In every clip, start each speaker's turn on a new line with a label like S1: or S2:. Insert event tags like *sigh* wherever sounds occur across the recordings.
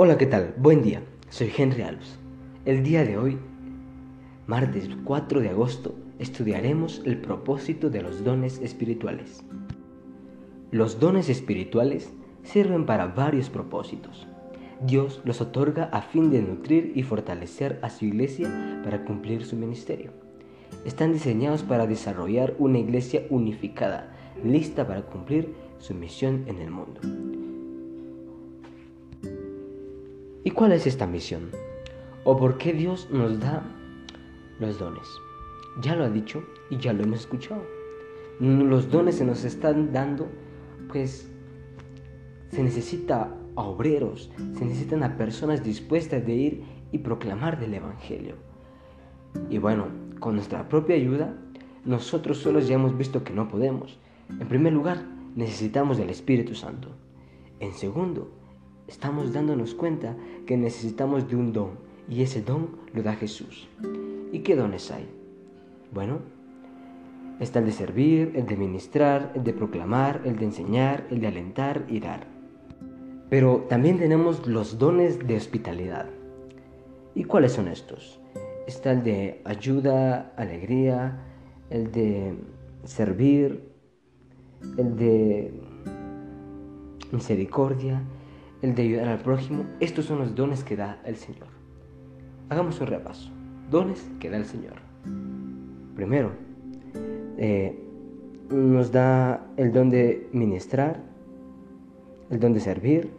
S1: Hola, ¿qué tal? Buen día. Soy Henry Alves. El día de hoy, martes 4 de agosto, estudiaremos el propósito de los dones espirituales. Los dones espirituales sirven para varios propósitos. Dios los otorga a fin de nutrir y fortalecer a su iglesia para cumplir su ministerio. Están diseñados para desarrollar una iglesia unificada, lista para cumplir su misión en el mundo. Cuál es esta misión? ¿O por qué Dios nos da los dones? Ya lo ha dicho y ya lo hemos escuchado. Los dones se nos están dando, pues se necesita a obreros, se necesitan a personas dispuestas de ir y proclamar del Evangelio. Y bueno, con nuestra propia ayuda, nosotros solos ya hemos visto que no podemos. En primer lugar, necesitamos del Espíritu Santo. En segundo, estamos dándonos cuenta que necesitamos de un don y ese don lo da Jesús. ¿Y qué dones hay? Bueno, está el de servir, el de ministrar, el de proclamar, el de enseñar, el de alentar y dar. Pero también tenemos los dones de hospitalidad. ¿Y cuáles son estos? Está el de ayuda, alegría, el de servir, el de misericordia, el de ayudar al prójimo, estos son los dones que da el Señor. Hagamos un repaso. Dones que da el Señor. Primero, eh, nos da el don de ministrar, el don de servir,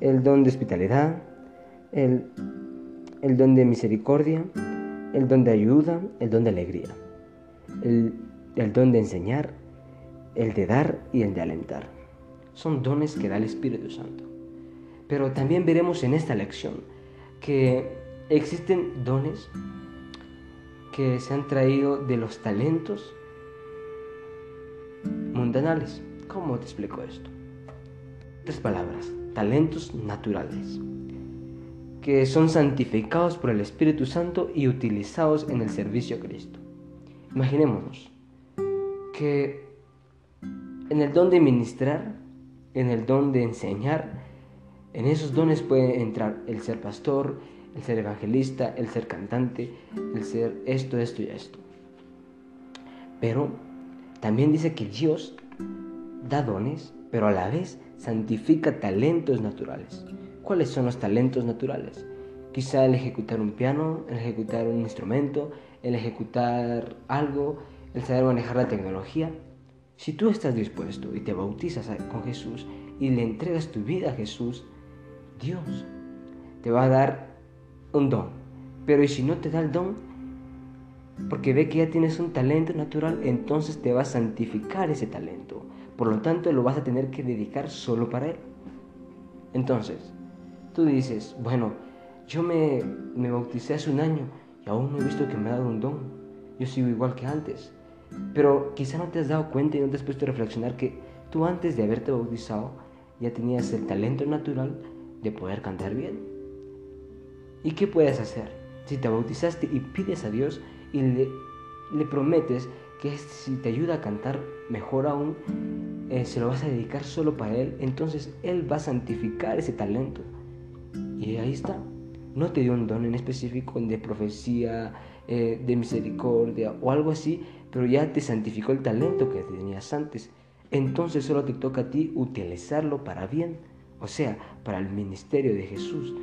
S1: el don de hospitalidad, el, don de misericordia, el don de ayuda, el don de alegría, el don de enseñar, el de dar y el de alentar son dones que da el Espíritu Santo. Pero también veremos en esta lección que existen dones que se han traído de los talentos mundanales. ¿Cómo te explico esto? Tres palabras, talentos naturales, que son santificados por el Espíritu Santo y utilizados en el servicio a Cristo. Imaginémonos que en el don de ministrar en el don de enseñar. En esos dones puede entrar el ser pastor, el ser evangelista, el ser cantante, el ser esto, esto y esto. Pero también dice que Dios da dones, pero a la vez santifica talentos naturales. ¿Cuáles son los talentos naturales? Quizá el ejecutar un piano, el ejecutar un instrumento, el ejecutar algo, el saber manejar la tecnología. Si tú estás dispuesto y te bautizas con Jesús y le entregas tu vida a Jesús, Dios te va a dar un don. Pero y si no te da el don, porque ve que ya tienes un talento natural, entonces te va a santificar ese talento. Por lo tanto, lo vas a tener que dedicar solo para Él. Entonces, tú dices, bueno, yo me, me bauticé hace un año y aún no he visto que me ha dado un don. Yo sigo igual que antes. Pero quizá no te has dado cuenta y no te has puesto a reflexionar que tú antes de haberte bautizado ya tenías el talento natural de poder cantar bien. ¿Y qué puedes hacer? Si te bautizaste y pides a Dios y le, le prometes que si te ayuda a cantar mejor aún, eh, se lo vas a dedicar solo para Él, entonces Él va a santificar ese talento. Y ahí está. No te dio un don en específico de profecía, eh, de misericordia o algo así, pero ya te santificó el talento que tenías antes. Entonces solo te toca a ti utilizarlo para bien, o sea, para el ministerio de Jesús.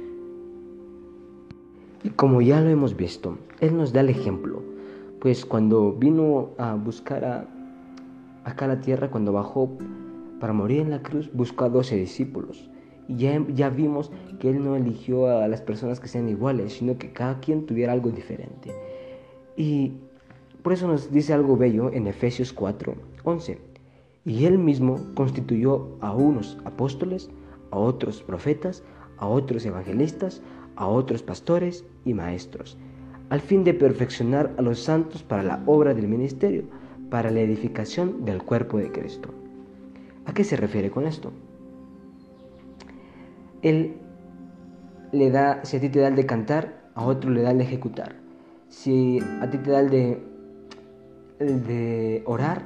S1: Y como ya lo hemos visto, Él nos da el ejemplo, pues cuando vino a buscar a, acá a la tierra, cuando bajó para morir en la cruz, buscó a doce discípulos. Y ya, ya vimos que Él no eligió a las personas que sean iguales, sino que cada quien tuviera algo diferente. Y por eso nos dice algo bello en Efesios 4, 11. Y él mismo constituyó a unos apóstoles, a otros profetas, a otros evangelistas, a otros pastores y maestros, al fin de perfeccionar a los santos para la obra del ministerio, para la edificación del cuerpo de Cristo. ¿A qué se refiere con esto? Él le da, si a ti te da el de cantar, a otro le da el de ejecutar. Si a ti te da el de, el de orar,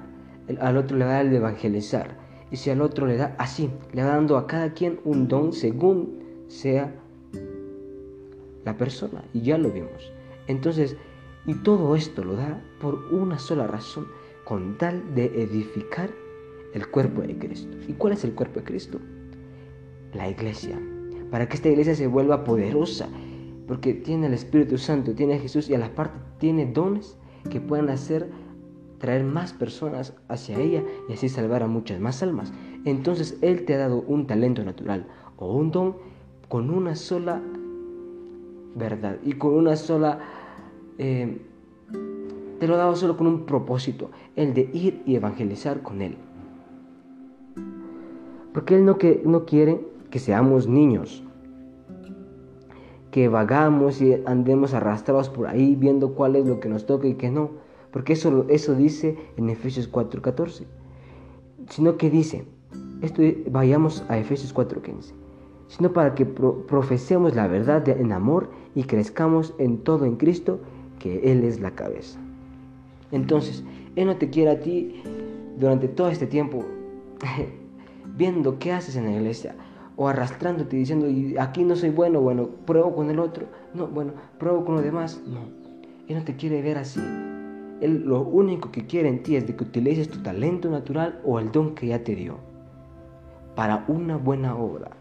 S1: al otro le da el de evangelizar. Y si al otro le da así, le va dando a cada quien un don según sea la persona. Y ya lo vimos. Entonces, y todo esto lo da por una sola razón, con tal de edificar el cuerpo de Cristo. ¿Y cuál es el cuerpo de Cristo? La iglesia. Para que esta iglesia se vuelva poderosa, porque tiene el Espíritu Santo, tiene a Jesús y a la parte tiene dones que puedan hacer traer más personas hacia ella y así salvar a muchas más almas. Entonces Él te ha dado un talento natural o un don con una sola verdad y con una sola... Eh, te lo ha dado solo con un propósito, el de ir y evangelizar con Él. Porque Él no, que, no quiere que seamos niños, que vagamos y andemos arrastrados por ahí viendo cuál es lo que nos toca y qué no porque eso, eso dice en Efesios 4:14, sino que dice, esto, vayamos a Efesios 4:15, sino para que profesemos la verdad en amor y crezcamos en todo en Cristo, que Él es la cabeza. Entonces, Él no te quiere a ti durante todo este tiempo *laughs* viendo qué haces en la iglesia o arrastrándote diciendo, aquí no soy bueno, bueno, pruebo con el otro, no, bueno, pruebo con los demás. No, Él no te quiere ver así. Él lo único que quiere en ti es de que utilices tu talento natural o el don que ya te dio para una buena obra,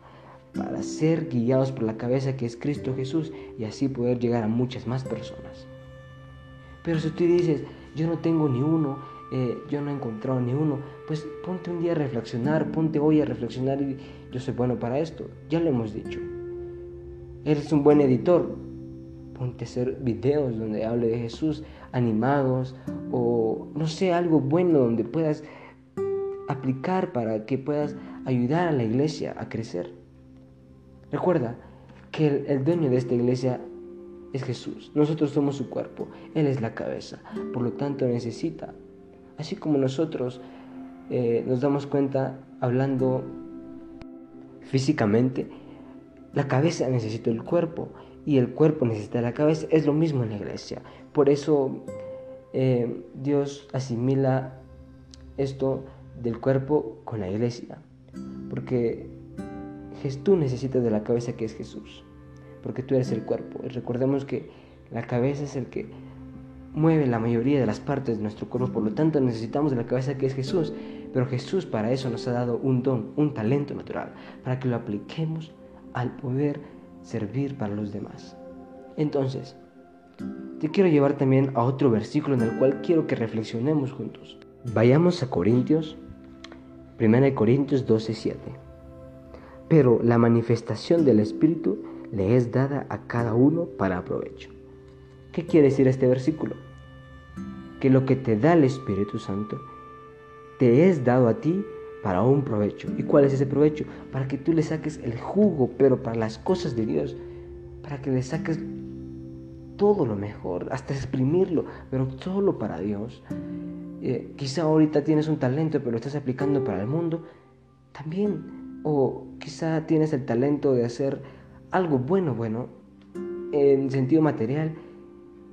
S1: para ser guiados por la cabeza que es Cristo Jesús y así poder llegar a muchas más personas. Pero si tú dices, yo no tengo ni uno, eh, yo no he encontrado ni uno, pues ponte un día a reflexionar, ponte hoy a reflexionar y yo soy bueno para esto, ya lo hemos dicho. Eres un buen editor, ponte a hacer videos donde hable de Jesús, animados o no sé, algo bueno donde puedas aplicar para que puedas ayudar a la iglesia a crecer. Recuerda que el, dueño de esta iglesia es Jesús. Nosotros somos su cuerpo. Él es la cabeza. Por lo tanto necesita, así como nosotros eh, nos damos cuenta hablando físicamente, la cabeza necesita el cuerpo y el cuerpo necesita la cabeza. Es lo mismo en la iglesia. Por eso eh, Dios asimila esto del cuerpo con la iglesia. Porque tú necesitas de la cabeza que es Jesús. Porque tú eres el cuerpo. Y recordemos que la cabeza es el que mueve la mayoría de las partes de nuestro cuerpo. Por lo tanto, necesitamos de la cabeza que es Jesús. Pero Jesús para eso nos ha dado un don, un talento natural, para que lo apliquemos al poder servir para los demás. Entonces, te quiero llevar también a otro versículo en el cual quiero que reflexionemos juntos. Vayamos a Corintios, 1 Corintios 12, 7. Pero la manifestación del Espíritu le es dada a cada uno para provecho. ¿Qué quiere decir este versículo? Que lo que te da el Espíritu Santo te es dado a ti para un provecho. ¿Y cuál es ese provecho? Para que tú le saques el jugo, pero para las cosas de Dios, para que le saques todo lo mejor, hasta exprimirlo, pero solo para Dios. Eh, quizá ahorita tienes un talento, pero lo estás aplicando para el mundo, también. O quizá tienes el talento de hacer algo bueno, bueno, en sentido material,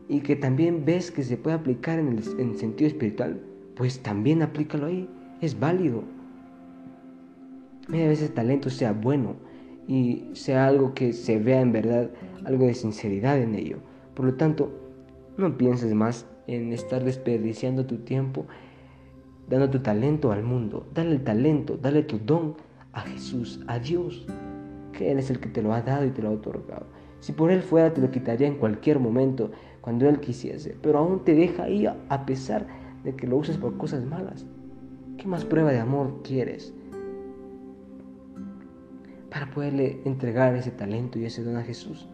S1: y que también ves que se puede aplicar en el en sentido espiritual, pues también aplícalo ahí, es válido. Mira, a veces el talento sea bueno y sea algo que se vea en verdad, algo de sinceridad en ello. Por lo tanto, no pienses más en estar desperdiciando tu tiempo dando tu talento al mundo. Dale el talento, dale tu don a Jesús, a Dios, que Él es el que te lo ha dado y te lo ha otorgado. Si por Él fuera, te lo quitaría en cualquier momento, cuando Él quisiese, pero aún te deja ahí a pesar de que lo uses por cosas malas. ¿Qué más prueba de amor quieres? Para poderle entregar ese talento y ese don a Jesús.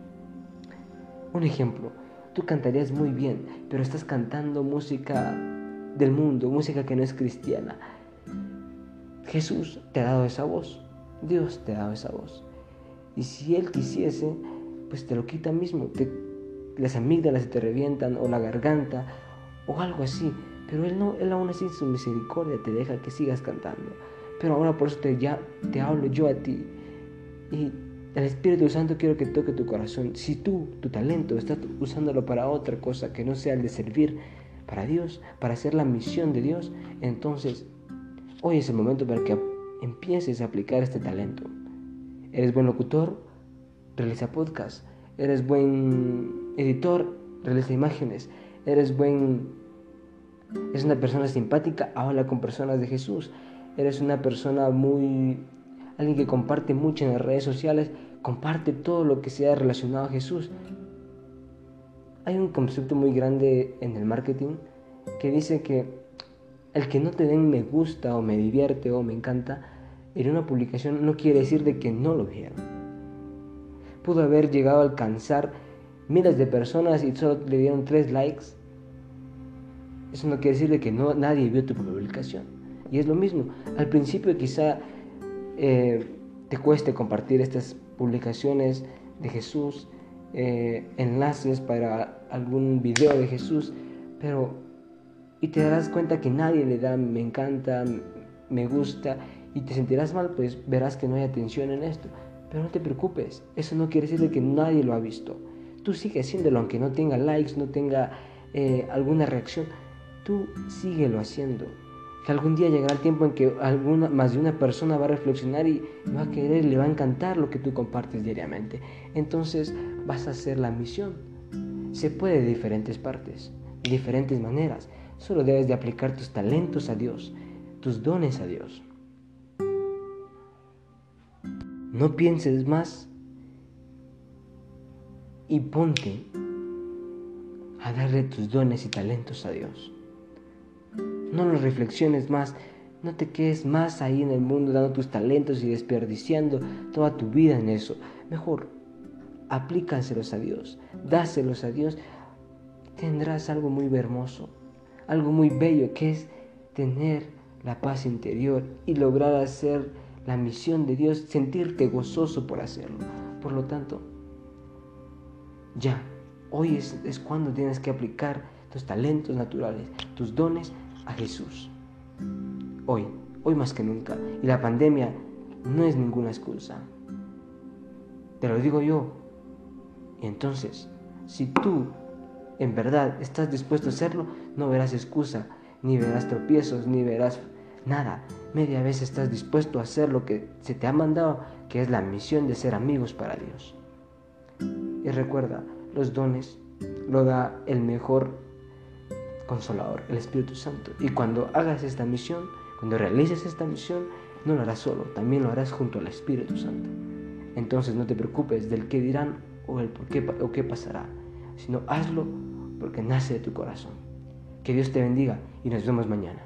S1: Un ejemplo, tú cantarías muy bien, pero estás cantando música del mundo, música que no es cristiana. Jesús te ha dado esa voz, Dios te ha dado esa voz. Y si Él quisiese, pues te lo quita mismo, te, las amígdalas te revientan o la garganta o algo así. Pero Él no, Él aún así en su misericordia te deja que sigas cantando. Pero ahora por eso te, ya, te hablo yo a ti y el Espíritu Santo quiero que toque tu corazón. Si tú, tu talento, estás usándolo para otra cosa que no sea el de servir para Dios, para hacer la misión de Dios, entonces hoy es el momento para que empieces a aplicar este talento. ¿Eres buen locutor? realiza podcast. Eres buen editor, realiza imágenes. Eres buen... Es una persona simpática, habla con personas de Jesús. Eres una persona muy... Alguien que comparte mucho en las redes sociales, comparte todo lo que sea relacionado a Jesús. Hay un concepto muy grande en el marketing que dice que el que no te den me gusta o me divierte o me encanta en una publicación no quiere decir de que no lo vieron. Pudo haber llegado a alcanzar miles de personas y solo le dieron tres likes. Eso no quiere decir de que no, nadie vio tu publicación. Y es lo mismo. Al principio quizá eh, te cueste compartir estas publicaciones de Jesús, eh, enlaces para algún video de Jesús, pero y te darás cuenta que nadie le da me encanta, me gusta y te sentirás mal, pues verás que no hay atención en esto. Pero no te preocupes, eso no quiere decir que nadie lo ha visto. Tú sigue haciéndolo, aunque no tenga likes, no tenga eh, alguna reacción. Tú síguelo haciendo. Que algún día llegará el tiempo en que alguna, más de una persona va a reflexionar y va a querer, le va a encantar lo que tú compartes diariamente. Entonces vas a hacer la misión. Se puede de diferentes partes, de diferentes maneras. Solo debes de aplicar tus talentos a Dios, tus dones a Dios. No pienses más y ponte a darle tus dones y talentos a Dios. No lo reflexiones más, no te quedes más ahí en el mundo dando tus talentos y desperdiciando toda tu vida en eso. Mejor, aplícaselos a Dios, dáselos a Dios. Tendrás algo muy hermoso algo muy bello que es tener la paz interior y lograr hacer la misión de Dios, sentirte gozoso por hacerlo. Por lo tanto, ya, hoy es, es cuando tienes que aplicar tus talentos naturales, tus dones a Jesús. Hoy, hoy más que nunca. Y la pandemia no es ninguna excusa. Te lo digo yo. Y entonces, si tú en verdad estás dispuesto a hacerlo, no verás excusa, ni verás tropiezos, ni verás nada. Media vez estás dispuesto a hacer lo que se te ha mandado, que es la misión de ser amigos para Dios. Y recuerda, los dones lo da el mejor consolador, el Espíritu Santo. Y cuando hagas esta misión, cuando realices esta misión, no lo harás solo, también lo harás junto al Espíritu Santo. Entonces no te preocupes del qué dirán o el por qué o qué pasará, sino hazlo porque nace de tu corazón. Que Dios te bendiga y nos vemos mañana.